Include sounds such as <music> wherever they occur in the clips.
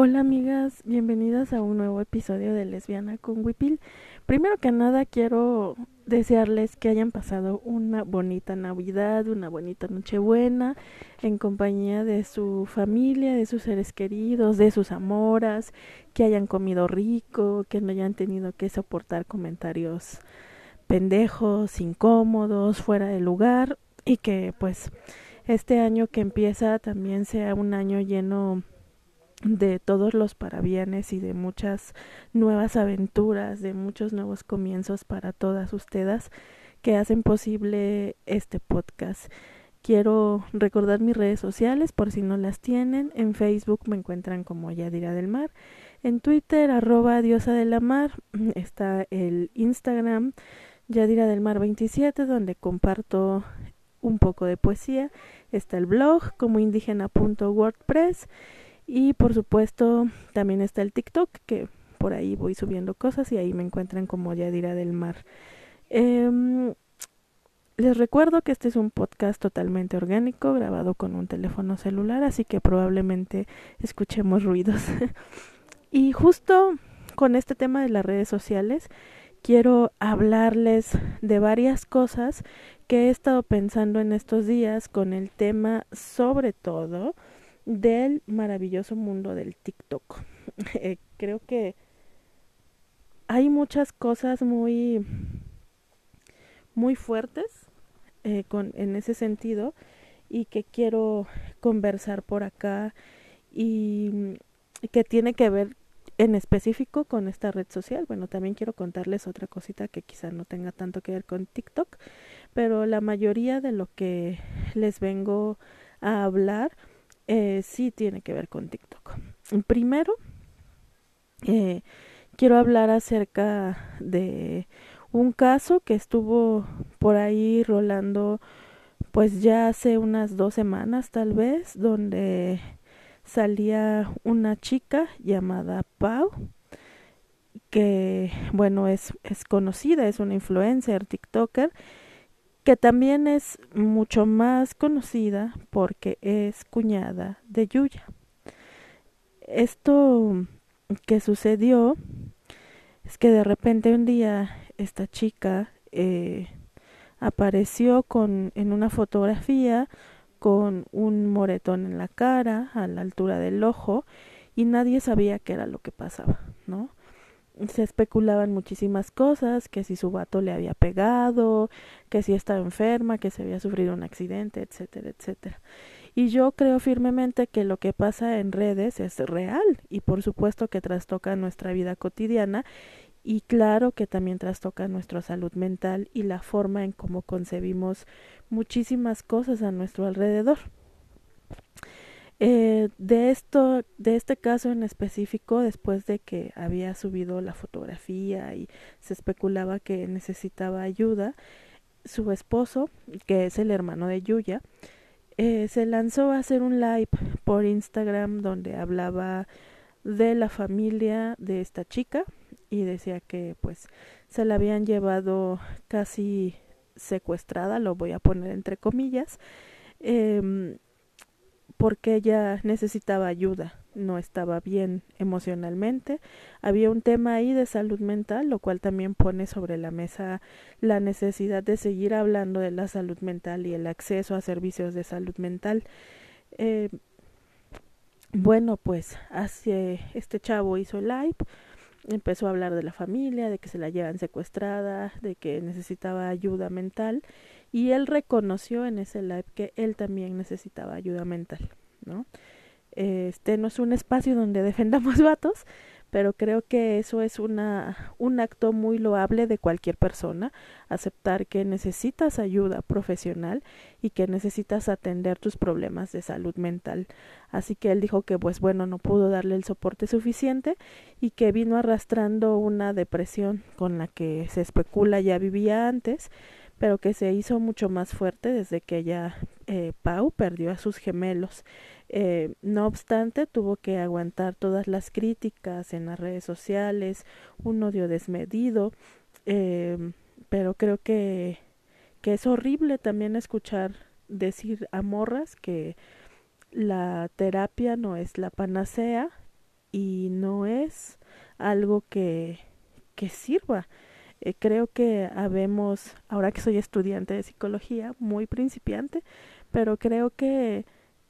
Hola amigas, bienvenidas a un nuevo episodio de Lesbiana con Wipil. Primero que nada quiero desearles que hayan pasado una bonita Navidad, una bonita Nochebuena en compañía de su familia, de sus seres queridos, de sus amoras, que hayan comido rico, que no hayan tenido que soportar comentarios pendejos, incómodos, fuera de lugar y que pues este año que empieza también sea un año lleno de todos los parabienes y de muchas nuevas aventuras, de muchos nuevos comienzos para todas ustedes que hacen posible este podcast. Quiero recordar mis redes sociales por si no las tienen. En Facebook me encuentran como Yadira del Mar. En Twitter, arroba diosa de la mar. Está el Instagram Yadira del Mar 27, donde comparto un poco de poesía. Está el blog como indígena.wordpress y por supuesto también está el TikTok, que por ahí voy subiendo cosas y ahí me encuentran como Yadira del Mar. Eh, les recuerdo que este es un podcast totalmente orgánico, grabado con un teléfono celular, así que probablemente escuchemos ruidos. <laughs> y justo con este tema de las redes sociales, quiero hablarles de varias cosas que he estado pensando en estos días con el tema sobre todo del maravilloso mundo del TikTok. <laughs> Eh, creo que hay muchas cosas muy muy fuertes eh, con, en ese sentido y que quiero conversar por acá y que tiene que ver en específico con esta red social. Bueno, también quiero contarles otra cosita que quizá no tenga tanto que ver con TikTok, pero la mayoría de lo que les vengo a hablar eh, sí tiene que ver con TikTok. Primero, eh, quiero hablar acerca de un caso que estuvo por ahí rolando pues ya hace unas dos semanas tal vez, donde salía una chica llamada Pau, que bueno es, es conocida, es una influencer, TikToker, que también es mucho más conocida porque es cuñada de Yuya. Esto que sucedió es que de repente un día esta chica eh, apareció con en una fotografía con un moretón en la cara a la altura del ojo y nadie sabía qué era lo que pasaba, ¿no? Se especulaban muchísimas cosas, que si su vato le había pegado, que si estaba enferma, que se había sufrido un accidente, etcétera, etcétera. Y yo creo firmemente que lo que pasa en redes es real y por supuesto que trastoca nuestra vida cotidiana y claro que también trastoca nuestra salud mental y la forma en cómo concebimos muchísimas cosas a nuestro alrededor. Eh, de esto, de este caso en específico, después de que había subido la fotografía y se especulaba que necesitaba ayuda, su esposo, que es el hermano de Yuya, eh, se lanzó a hacer un live por Instagram donde hablaba de la familia de esta chica y decía que pues se la habían llevado casi secuestrada, lo voy a poner entre comillas, eh, porque ella necesitaba ayuda, no estaba bien emocionalmente. Había un tema ahí de salud mental, lo cual también pone sobre la mesa la necesidad de seguir hablando de la salud mental y el acceso a servicios de salud mental. Eh, bueno, pues hace este chavo hizo el live, empezó a hablar de la familia, de que se la llevan secuestrada, de que necesitaba ayuda mental y él reconoció en ese live que él también necesitaba ayuda mental, ¿no? Este no es un espacio donde <laughs> defendamos vatos, pero creo que eso es una, un acto muy loable de cualquier persona, aceptar que necesitas ayuda profesional y que necesitas atender tus problemas de salud mental. Así que él dijo que pues bueno, no pudo darle el soporte suficiente y que vino arrastrando una depresión con la que se especula ya vivía antes pero que se hizo mucho más fuerte desde que ella, eh, Pau, perdió a sus gemelos. Eh, no obstante, tuvo que aguantar todas las críticas en las redes sociales, un odio desmedido, eh, pero creo que, que es horrible también escuchar decir a morras que la terapia no es la panacea y no es algo que, que sirva. Eh, creo que habemos, ahora que soy estudiante de psicología, muy principiante, pero creo que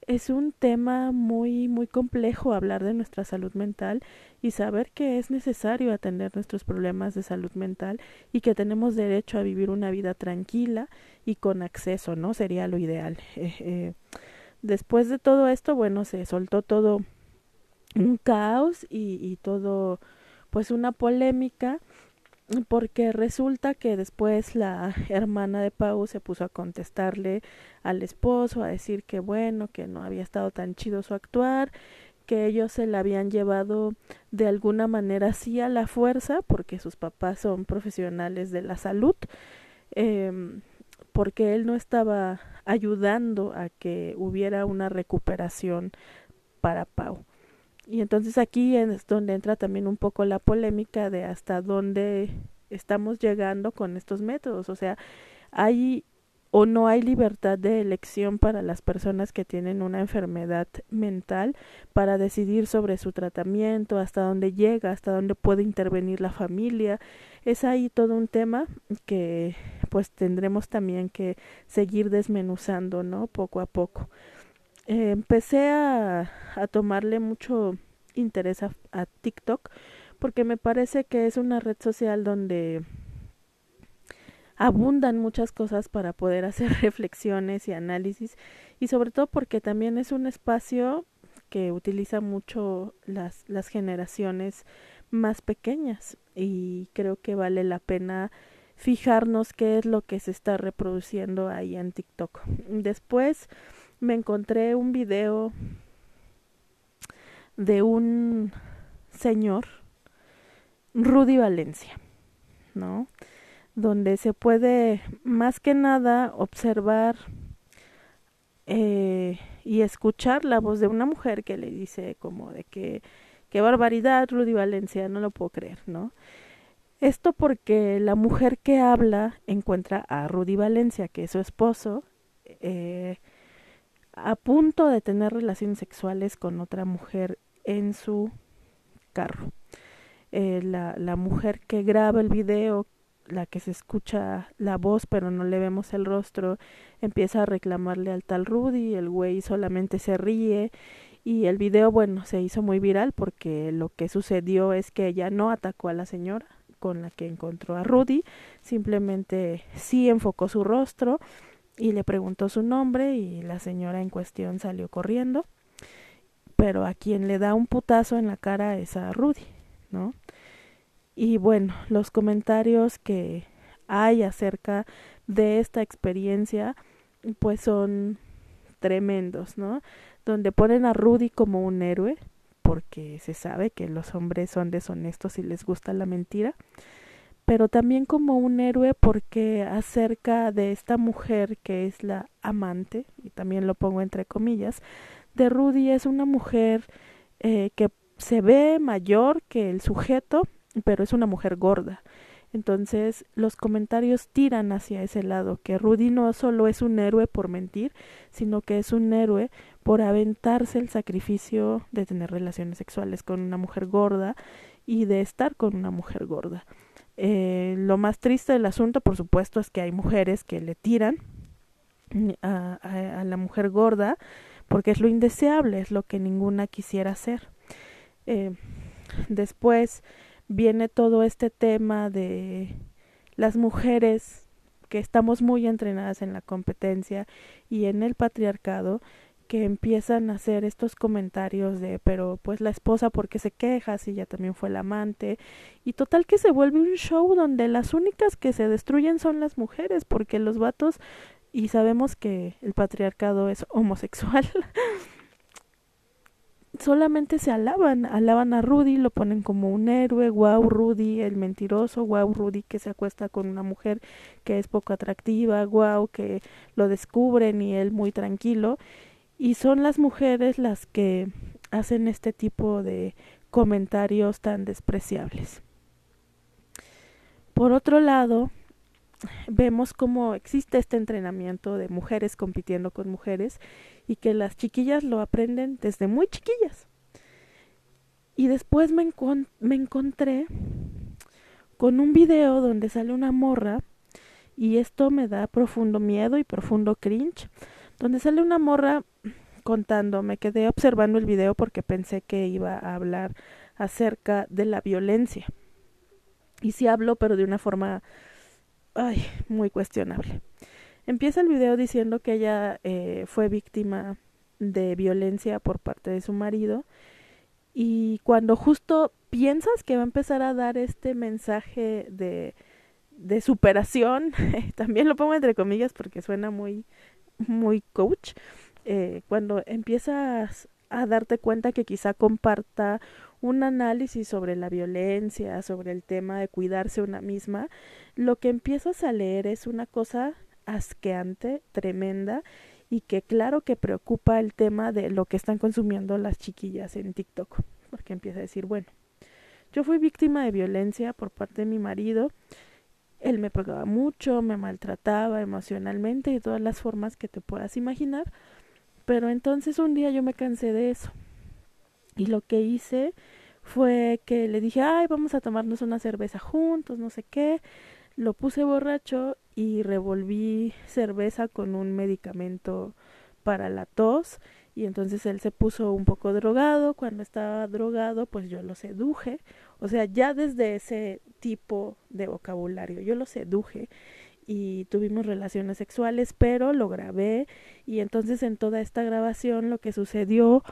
es un tema muy muy complejo hablar de nuestra salud mental y saber que es necesario atender nuestros problemas de salud mental y que tenemos derecho a vivir una vida tranquila y con acceso, ¿no? Sería lo ideal. <laughs> Eh, eh, después de todo esto, bueno, se soltó todo un caos y, y todo pues una polémica porque resulta que después la <laughs> hermana de Pau se puso a contestarle al esposo, a decir que bueno, que no había estado tan chido su actuar, que ellos se la habían llevado de alguna manera así a la fuerza, porque sus papás son profesionales de la salud, eh, porque él no estaba ayudando a que hubiera una recuperación para Pau. Y entonces aquí es donde entra también un poco la polémica de hasta dónde estamos llegando con estos métodos. O sea, hay o no hay libertad de elección para las personas que tienen una enfermedad mental para decidir sobre su tratamiento, hasta dónde llega, hasta dónde puede intervenir la familia. Es ahí todo un tema que pues tendremos también que seguir desmenuzando, ¿no? Poco a poco. Eh, empecé a, a, tomarle mucho interés a, a TikTok porque me parece que es una red social donde abundan muchas cosas para poder hacer <laughs> reflexiones y análisis y sobre todo porque también es un espacio que utiliza mucho las, las generaciones más pequeñas y creo que vale la pena fijarnos qué es lo que se está reproduciendo ahí en TikTok. Después me encontré un video de un señor, Rudy Valencia, ¿no? Donde se puede más que nada observar eh, y escuchar la voz de una mujer que le dice como de que qué barbaridad Rudy Valencia, no lo puedo creer, ¿no? Esto porque la mujer que habla encuentra a Rudy Valencia, que es su esposo, eh, a punto de tener relaciones sexuales con otra mujer en su carro. Eh, la, la mujer que graba el video, la que se escucha la voz pero no le vemos el rostro, empieza a reclamarle al tal Rudy, el güey solamente se ríe y el video, bueno, se hizo muy viral porque lo que sucedió es que ella no atacó a la señora con la que encontró a Rudy, simplemente sí enfocó su rostro y le preguntó su nombre y la señora en cuestión salió corriendo, pero a quien le da un putazo en la cara es a Rudy, ¿no? Y bueno, los comentarios que hay acerca de esta experiencia pues son tremendos, ¿no? Donde ponen a Rudy como un héroe, porque se sabe que los hombres son deshonestos y les gusta la mentira, pero también como un héroe porque acerca de esta mujer que es la amante, y también lo pongo entre comillas, de Rudy es una mujer eh, que se ve mayor que el sujeto, pero es una mujer gorda. Entonces los comentarios tiran hacia ese lado, que Rudy no solo es un héroe por mentir, sino que es un héroe por aventarse el sacrificio de tener relaciones sexuales con una mujer gorda y de estar con una mujer gorda. Eh, lo más triste del asunto, por supuesto, es que hay mujeres que le tiran a, la mujer gorda porque es lo indeseable, es lo que ninguna quisiera hacer. Eh, después viene todo este tema de las mujeres que estamos muy entrenadas en la competencia y en el patriarcado que empiezan a hacer estos comentarios de pero pues la esposa porque se queja si ella también fue la amante y total que se vuelve un show donde las únicas que se destruyen son las mujeres porque los vatos y sabemos que el patriarcado es <laughs> homosexual solamente se alaban, alaban a Rudy, lo ponen como un héroe, wow Rudy el mentiroso, wow Rudy que se acuesta con una mujer que es poco atractiva, wow que lo descubren y él muy tranquilo y son las mujeres las que hacen este tipo de comentarios tan despreciables. Por otro lado, vemos cómo existe este entrenamiento de mujeres compitiendo con mujeres y que las chiquillas lo aprenden desde muy chiquillas. Y después me, me encontré con un video donde sale una morra y esto me da profundo miedo y profundo cringe, donde sale una morra contando, me quedé observando el video porque pensé que iba a hablar acerca de la violencia. Y sí hablo, pero de una forma ay, muy cuestionable. Empieza el video diciendo que ella eh, fue víctima de violencia por parte de su marido y cuando justo piensas que va a empezar a dar este mensaje de, de superación, <laughs> también lo pongo entre comillas porque suena muy, muy coach, eh, cuando empiezas a darte cuenta que quizá comparta un análisis sobre la violencia, sobre el tema de cuidarse una misma, lo que empiezas a leer es una cosa asqueante, tremenda, y que claro que preocupa el tema de lo que están consumiendo las chiquillas en TikTok, porque empieza a decir, bueno, yo fui víctima de violencia por parte de mi marido, él me pegaba mucho, me maltrataba emocionalmente y todas las formas que te puedas imaginar, pero entonces un día yo me cansé de eso. Y lo que hice fue que le dije, ay, vamos a tomarnos una cerveza juntos, no sé qué. Lo puse borracho y revolví cerveza con un medicamento para la tos y entonces él se puso un poco drogado, cuando estaba drogado pues yo lo seduje, o sea, ya desde ese tipo de vocabulario yo lo seduje y tuvimos relaciones sexuales, pero lo grabé y entonces en toda esta grabación lo que sucedió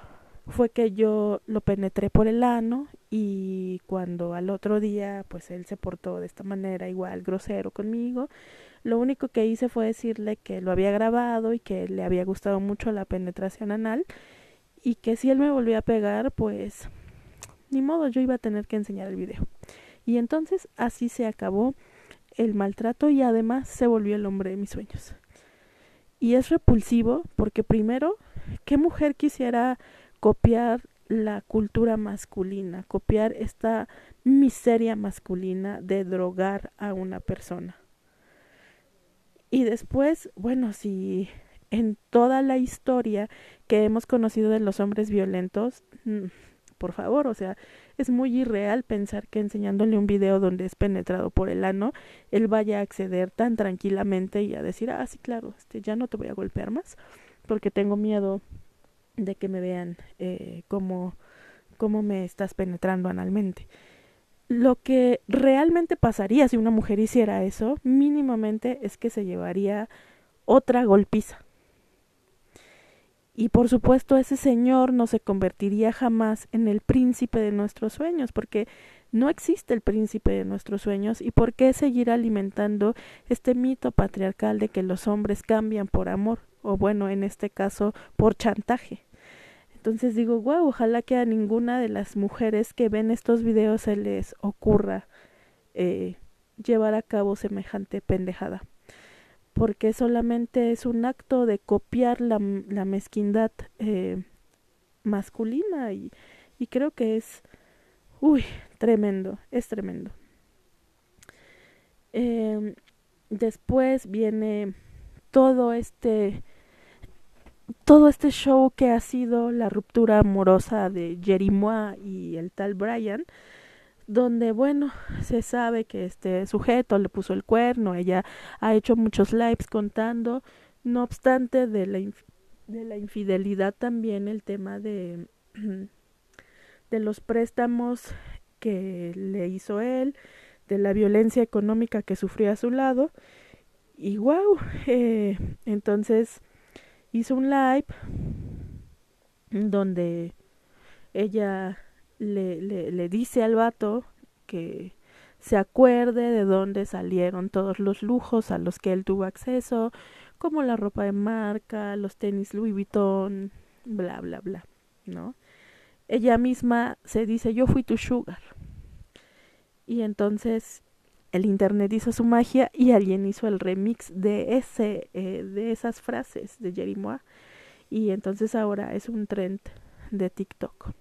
fue que yo lo penetré por el ano y cuando al otro día pues él se portó de esta manera igual grosero conmigo, lo único que hice fue decirle que lo había grabado y que le había gustado mucho la penetración anal y que si él me volvía a pegar pues ni modo yo iba a tener que enseñar el video. Y entonces así se acabó el maltrato y además se volvió el hombre de mis sueños. Y es repulsivo porque primero, ¿qué mujer quisiera copiar la cultura masculina, copiar esta miseria masculina de drogar a una persona. Y después, bueno, si en toda la historia que hemos conocido de los hombres violentos, mm, por favor, o sea, es muy irreal pensar que enseñándole un video donde es penetrado por el ano, él vaya a acceder tan tranquilamente y a decir, ah, sí, claro, este, ya no te voy a golpear más, porque tengo miedo de que me vean eh, cómo, cómo me estás penetrando analmente. Lo que realmente pasaría si una mujer hiciera eso, mínimamente, es que se llevaría otra golpiza. Y por supuesto ese señor no se convertiría jamás en el príncipe de nuestros sueños, porque no existe el príncipe de nuestros sueños y por qué seguir alimentando este mito patriarcal de que los hombres cambian por amor, o bueno, en este caso, por chantaje. Entonces digo, wow, ojalá que a ninguna de las mujeres que ven estos videos se les ocurra eh, llevar a cabo semejante pendejada. Porque solamente es un acto de copiar la, la mezquindad eh, masculina y, y creo que es, uy, tremendo, es tremendo. Eh, después viene todo este todo este show que ha sido la ruptura amorosa de Jerimois y el tal Brian, donde bueno, se sabe que este sujeto le puso el cuerno, ella ha hecho muchos lives contando, no obstante de la, de la infidelidad también el tema de, <clears throat> de los préstamos que le hizo él, de la violencia económica que sufrió a su lado, y wow, eh, entonces hizo un live donde ella le, le, le dice al vato que se acuerde de dónde salieron todos los lujos a los que él tuvo acceso, como la ropa de marca, los tenis Louis Vuitton, bla, bla, bla, ¿no? Ella misma se dice, yo fui tu sugar. Y entonces el internet hizo su magia y alguien hizo el remix de ese eh, de esas frases de Jerimois y entonces ahora es un trend de TikTok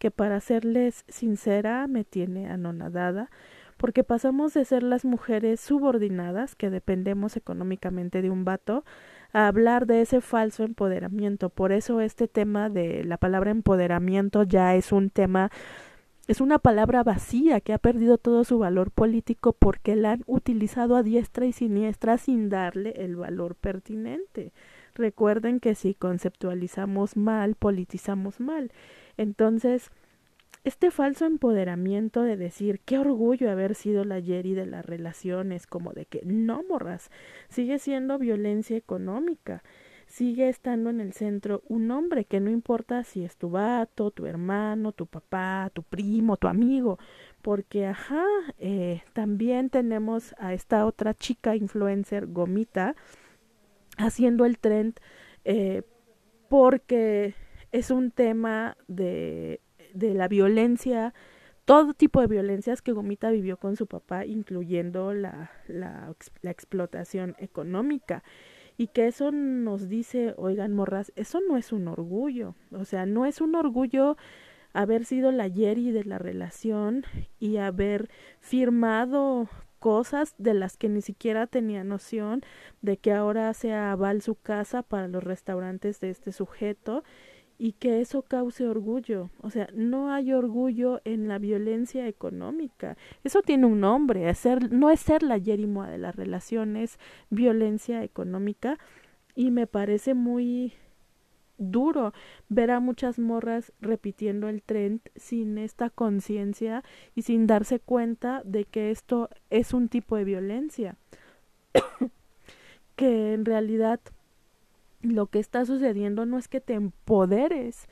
que para serles sincera me tiene anonadada porque pasamos de ser las mujeres subordinadas que dependemos económicamente de un vato a hablar de ese falso empoderamiento. Por eso este tema de la palabra empoderamiento ya es un tema es una palabra vacía que ha perdido todo su valor político porque la han utilizado a diestra y siniestra sin darle el valor pertinente. Recuerden que si conceptualizamos mal, politizamos mal. Entonces, este falso empoderamiento de decir qué orgullo haber sido la Jerry de las relaciones, como de que no morras, sigue siendo violencia económica sigue estando en el centro un hombre que no importa si es tu vato, tu hermano, tu papá, tu primo, tu amigo, porque ajá, eh, también tenemos a esta otra chica influencer Gomita haciendo el trend eh, porque es un tema de, de la violencia todo tipo de violencias que Gomita vivió con su papá, incluyendo la, la, la explotación económica. Y que eso nos dice, oigan, morras, eso no es un orgullo, o sea, no es un orgullo haber sido la Yeri de la relación y haber firmado cosas de las que ni siquiera tenía noción de que ahora sea aval su casa para los restaurantes de este sujeto y que eso cause orgullo. O sea, no hay orgullo en la violencia económica. Eso tiene un nombre. no es ser la yerimoa de las relaciones, violencia económica. Y me parece muy duro ver a muchas morras repitiendo el trend sin esta conciencia y sin darse cuenta de que esto es un tipo de violencia. <coughs> que en realidad lo que está sucediendo no es que te empoderes,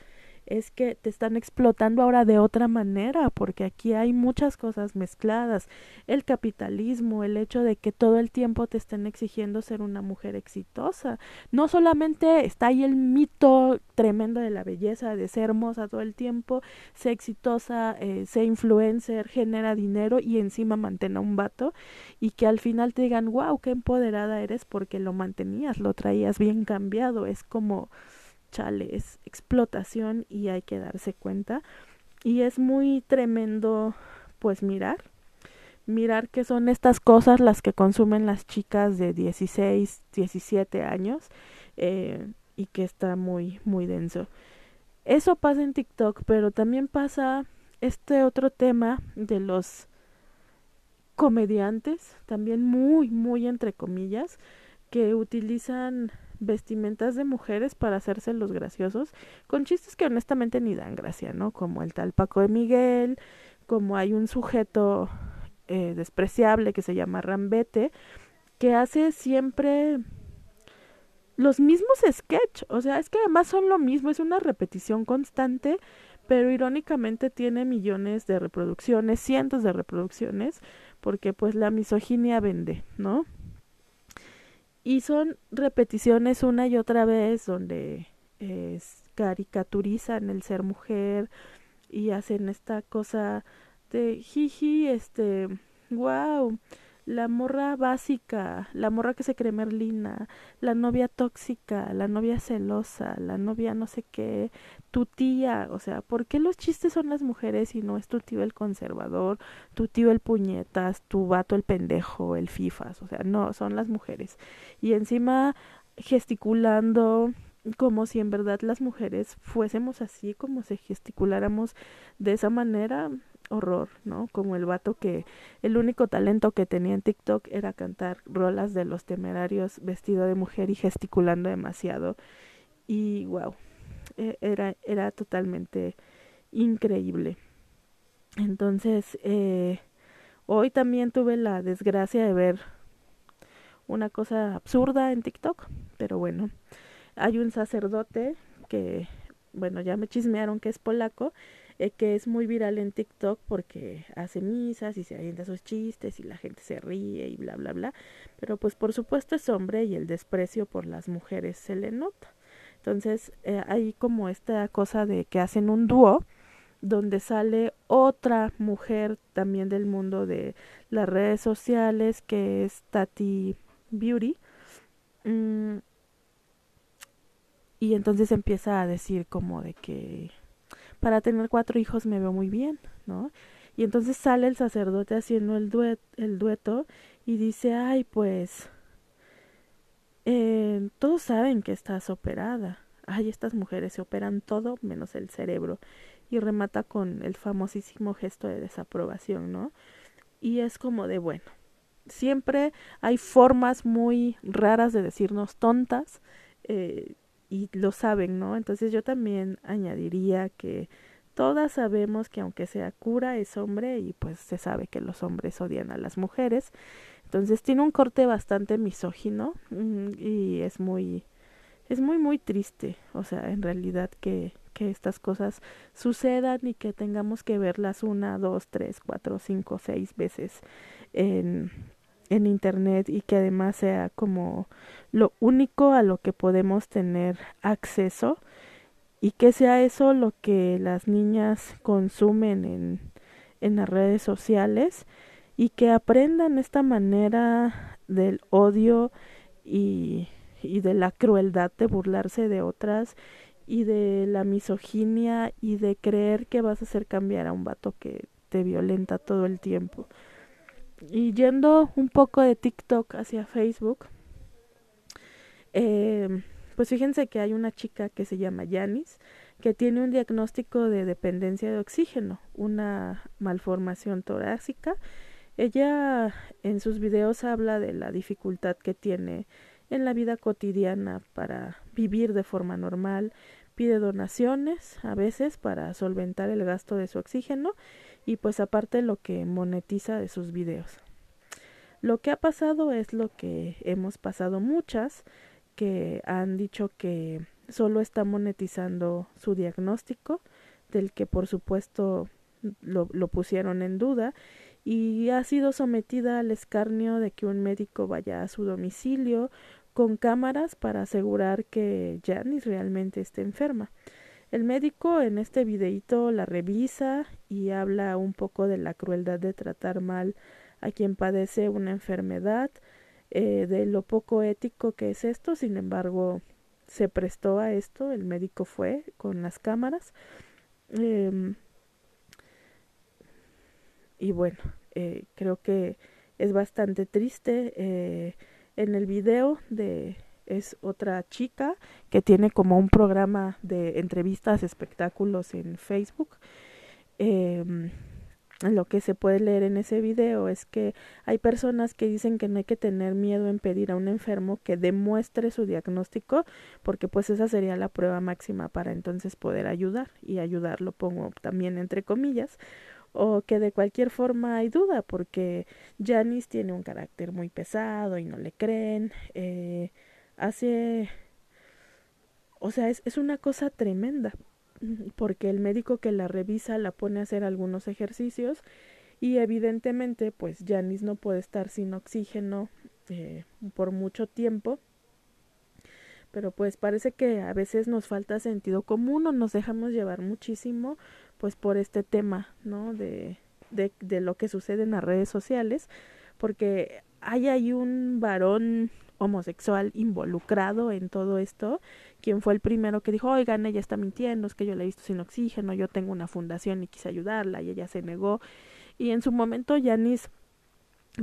es que te están explotando ahora de otra manera, porque aquí hay muchas cosas mezcladas. El capitalismo, el hecho de que todo el tiempo te estén exigiendo ser una mujer exitosa. No solamente está ahí el mito tremendo de la belleza, de ser hermosa todo el tiempo, ser exitosa, eh, ser influencer, genera dinero y encima mantener un vato y que al final te digan, wow, qué empoderada eres porque lo mantenías, lo traías bien cambiado. Es como chale, es explotación y hay que darse cuenta. Y es muy tremendo, pues mirar, mirar que son estas cosas las que consumen las chicas de 16, 17 años eh, y que está muy, muy denso. Eso pasa en TikTok, pero también pasa este otro tema de los comediantes, también muy, muy entre comillas, que utilizan vestimentas de mujeres para hacerse los graciosos, con chistes que honestamente ni dan gracia, ¿no? Como el tal Paco de Miguel, como hay un sujeto eh, despreciable que se llama Rambete, que hace siempre los mismos sketch, o sea, es que además son lo mismo, es una repetición constante, pero irónicamente tiene millones de reproducciones, cientos de reproducciones, porque pues la misoginia vende, ¿no? Y son repeticiones una y otra vez donde caricaturizan el ser mujer y hacen esta cosa de jiji, este, wow, la morra básica, la morra que se cree merlina, la novia tóxica, la novia celosa, la novia no sé qué, tu tía, o sea, ¿por qué los chistes son las mujeres y no es tu tío el conservador, tu tío el puñetas, tu vato el pendejo, el fifas, o sea, no, son las mujeres. Y encima gesticulando como si en verdad las mujeres fuésemos así, como si gesticuláramos de esa manera, horror, ¿no? Como el vato que el único talento que tenía en TikTok era cantar rolas de los temerarios vestido de mujer y gesticulando demasiado. Y wow, e, era, era totalmente increíble. Entonces, eh, hoy también tuve la desgracia de ver una cosa absurda en TikTok, pero bueno, hay un sacerdote que, bueno, ya me chismearon que es polaco eh, que es muy viral en TikTok porque hace misas y se avienta sus chistes y la gente se ríe y bla, bla, bla. Pero pues por supuesto es hombre y el desprecio por las mujeres se le nota. Entonces eh, hay como esta cosa de que hacen un dúo donde sale otra mujer también del mundo de las redes sociales que es Tati Beauty. Mm, y entonces empieza a decir como de que para tener cuatro hijos me veo muy bien, ¿no? Y entonces sale el sacerdote haciendo el, duet, el dueto y dice, ay, pues, eh, todos saben que estás operada. Ay, estas mujeres se operan todo menos el cerebro. y remata con el famosísimo gesto de desaprobación, ¿no? Y es como de, bueno, siempre hay formas muy raras de decirnos tontas eh, y lo saben, ¿no? Entonces yo también añadiría que todas sabemos que aunque sea cura es hombre y pues se sabe que los hombres odian a las mujeres. Entonces tiene un corte bastante misógino mm, y es muy es muy muy triste, o sea, en realidad que que estas cosas sucedan y que tengamos que verlas una, dos, tres, cuatro, cinco, seis veces en, en internet y que además sea como lo único a lo que podemos tener acceso y que sea eso lo que las niñas consumen en, en las redes sociales y que aprendan esta manera del odio y, y de la crueldad de burlarse de otras y de la misoginia y de creer que vas a hacer cambiar a un vato que te violenta todo el tiempo. Y yendo un poco de TikTok hacia Facebook, eh, pues fíjense que hay una chica que se llama Yanis, que tiene un diagnóstico de dependencia de oxígeno, una malformación torácica. Ella en sus videos habla de la dificultad que tiene en la vida cotidiana para vivir de forma normal, pide donaciones a veces para solventar el gasto de su oxígeno y pues aparte lo que monetiza de sus videos. Lo que ha pasado es lo que hemos pasado muchas que han dicho que solo está monetizando su diagnóstico, del que por supuesto lo, lo pusieron en duda y ha sido sometida al escarnio de que un médico vaya a su domicilio con cámaras para asegurar que Janice realmente esté enferma. El médico en este videíto la revisa y habla un poco de la crueldad de tratar mal a quien padece una enfermedad, eh, de lo poco ético que es esto, sin embargo se prestó a esto, el médico fue con las cámaras. Eh, y bueno, eh, creo que es bastante triste. En el video de es otra chica que tiene como un programa de entrevistas, espectáculos en Facebook. Eh, lo que se puede leer en ese video es que hay personas que dicen que no hay que tener miedo en pedir a un enfermo que demuestre su diagnóstico porque pues esa sería la prueba máxima para entonces poder ayudar y ayudarlo pongo también entre comillas o que de cualquier forma hay duda porque Janice tiene un carácter muy pesado y no le creen, eh, hace, o sea, es, es una cosa tremenda <laughs> porque el médico que la revisa la pone a hacer algunos ejercicios y evidentemente pues Janice no puede estar sin oxígeno eh, por mucho tiempo pero pues parece que a veces nos falta sentido común o nos dejamos llevar muchísimo pues por este tema, ¿no? De, de, de lo que sucede en las redes sociales, porque hay ahí un varón homosexual involucrado en todo esto, quien fue el primero que dijo, oigan, ella está mintiendo, es que yo la he visto sin oxígeno, yo tengo una fundación y quise ayudarla y ella se negó. Y en su momento Yanis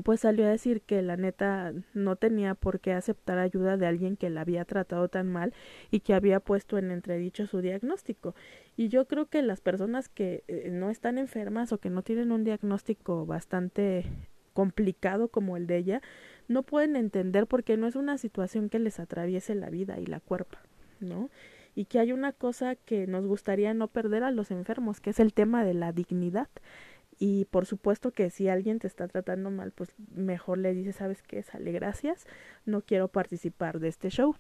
pues salió a decir que la neta no tenía por qué aceptar ayuda de alguien que la había tratado tan mal y que había puesto en entredicho su diagnóstico. Y yo creo que las personas que eh, no están enfermas o que no tienen un diagnóstico bastante complicado como el de ella, no pueden entender porque no es una situación que les atraviese la vida y la cuerpa, ¿no? Y que hay una cosa que nos gustaría no perder a los enfermos, que es el tema de la dignidad y por supuesto que si alguien te está tratando mal, pues mejor le dices, ¿sabes qué? Sale, gracias, no quiero participar de este show.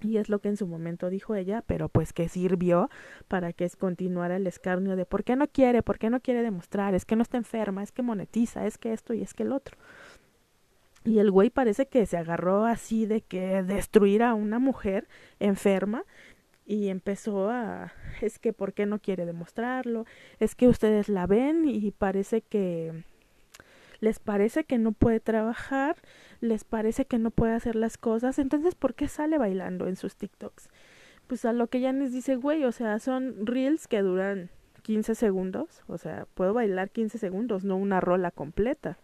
Y es lo que en su momento dijo ella, pero pues que sirvió para que continuara el escarnio de por qué no quiere, por qué no quiere demostrar, es que no está enferma, es que monetiza, es que esto y es que el otro. Y el güey parece que se agarró así de que destruir a una mujer enferma y empezó a es que por qué no quiere demostrarlo es que ustedes la ven y parece que les parece que no puede trabajar les parece que no puede hacer las cosas entonces por qué sale bailando en sus TikToks pues a lo que ya les dice güey o sea son reels que duran 15 segundos o sea puedo bailar 15 segundos no una rola completa.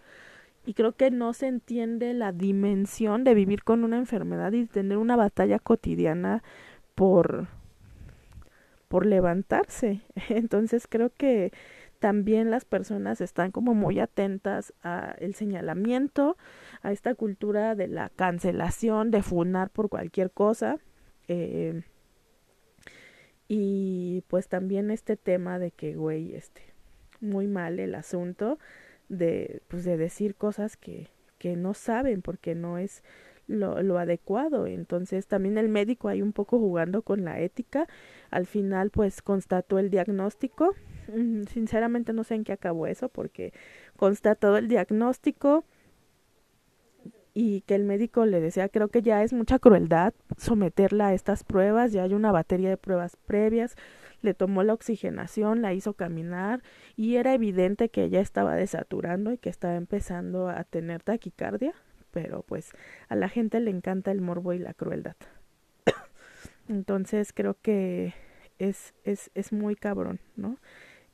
Y creo que no se entiende la dimensión de vivir con una enfermedad y tener una batalla cotidiana por por levantarse. <laughs> Entonces creo que también las personas están como muy atentas a el señalamiento, a esta cultura de la cancelación, de funar por cualquier cosa. Eh, y pues también este tema de que, güey, este, muy mal el asunto de, pues de decir cosas que, que no saben porque no es lo, lo adecuado. Entonces también el médico ahí un poco jugando con la ética. Al final pues constató el diagnóstico. Mm, sinceramente no sé en qué acabó eso porque constató el diagnóstico y que el médico le decía, creo que ya es mucha crueldad someterla a estas pruebas, ya hay una batería de pruebas previas, le tomó la oxigenación, la hizo caminar y era evidente que ella estaba desaturando y que estaba empezando a tener taquicardia pero pues a la gente le encanta el morbo y la crueldad. <coughs> Entonces creo que es, es, es muy cabrón, ¿no?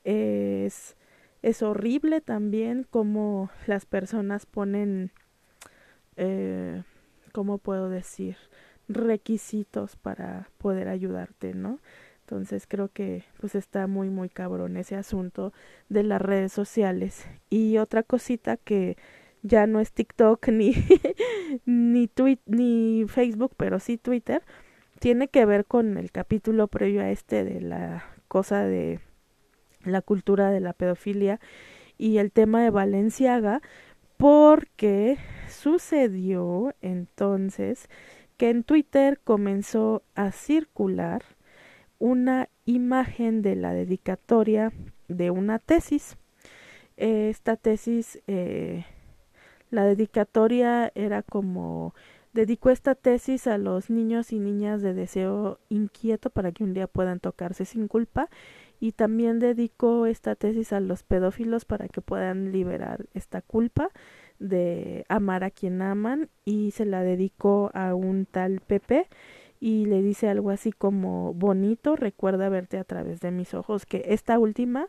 Es, es horrible también como las personas ponen, eh, ¿cómo puedo decir? requisitos para poder ayudarte, ¿no? Entonces creo que pues está muy muy cabrón ese asunto de las redes sociales. Y otra cosita que ya no es TikTok ni, <laughs> ni, ni Facebook, pero sí Twitter, tiene que ver con el capítulo previo a este de la cosa de la cultura de la pedofilia y el tema de Valenciaga, porque sucedió entonces que en Twitter comenzó a circular una imagen de la dedicatoria de una tesis. Esta tesis eh, la dedicatoria era como dedicó esta tesis a los niños y niñas de deseo inquieto para que un día puedan tocarse sin culpa y también dedicó esta tesis a los pedófilos para que puedan liberar esta culpa de amar a quien aman y se la dedicó a un tal Pepe y le dice algo así como bonito, recuerda verte a través de mis ojos, que esta última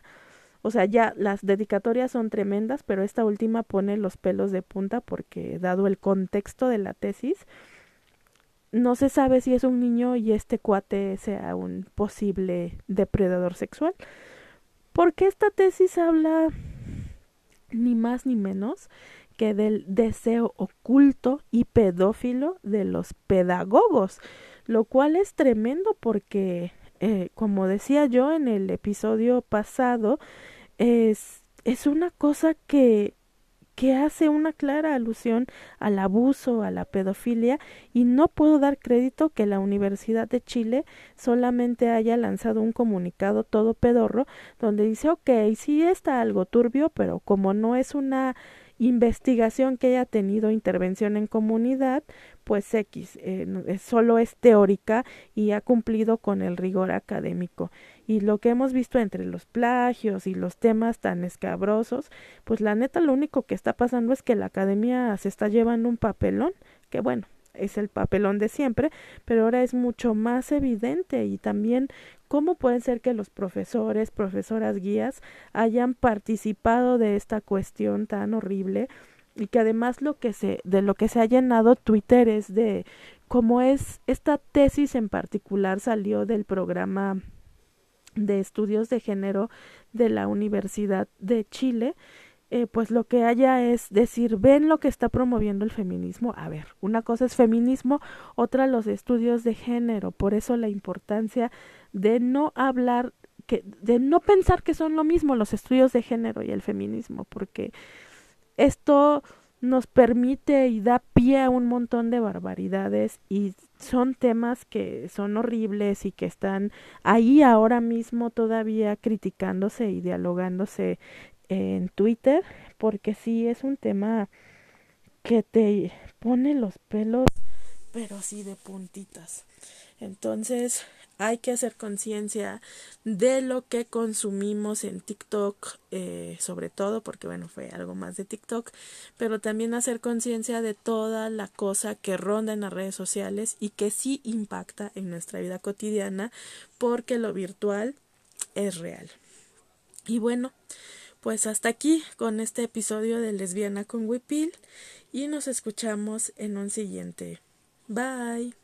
o sea, ya las dedicatorias son tremendas, pero esta última pone los pelos de punta porque dado el contexto de la tesis, no se sabe si es un niño y este cuate sea un posible depredador sexual. Porque esta tesis habla ni más ni menos que del deseo oculto y pedófilo de los pedagogos, lo cual es tremendo porque, eh, como decía yo en el episodio pasado, es, es una cosa que, que hace una clara alusión al abuso, a la pedofilia, y no puedo dar crédito que la Universidad de Chile solamente haya lanzado un comunicado todo pedorro donde dice, ok, sí está algo turbio, pero como no es una investigación que haya tenido intervención en comunidad, pues X, eh, solo es teórica y ha cumplido con el rigor académico. Y lo que hemos visto entre los plagios y los temas tan escabrosos, pues la neta lo único que está pasando es que la academia se está llevando un papelón, que bueno, es el papelón de siempre, pero ahora es mucho más evidente y también cómo puede ser que los profesores, profesoras guías hayan participado de esta cuestión tan horrible y que además lo que se de lo que se ha llenado Twitter es de cómo es esta tesis en particular salió del programa de estudios de género de la Universidad de Chile eh, pues lo que haya es decir, ven lo que está promoviendo el feminismo. A ver, una cosa es feminismo, otra los estudios de género. Por eso la importancia de no hablar, que, de no pensar que son lo mismo los estudios de género y el feminismo, porque esto nos permite y da pie a un montón de barbaridades y son temas que son horribles y que están ahí ahora mismo todavía criticándose y dialogándose en Twitter porque sí es un tema que te pone los pelos pero sí de puntitas. Entonces hay que hacer conciencia de lo que consumimos en TikTok, eh, sobre todo porque bueno, fue algo más de TikTok, pero también hacer conciencia de toda la cosa que ronda en las redes sociales y que sí impacta en nuestra vida cotidiana porque lo virtual es real. Y bueno, pues hasta aquí con este episodio de Lesbiana con Wipil y nos escuchamos en un siguiente. Bye.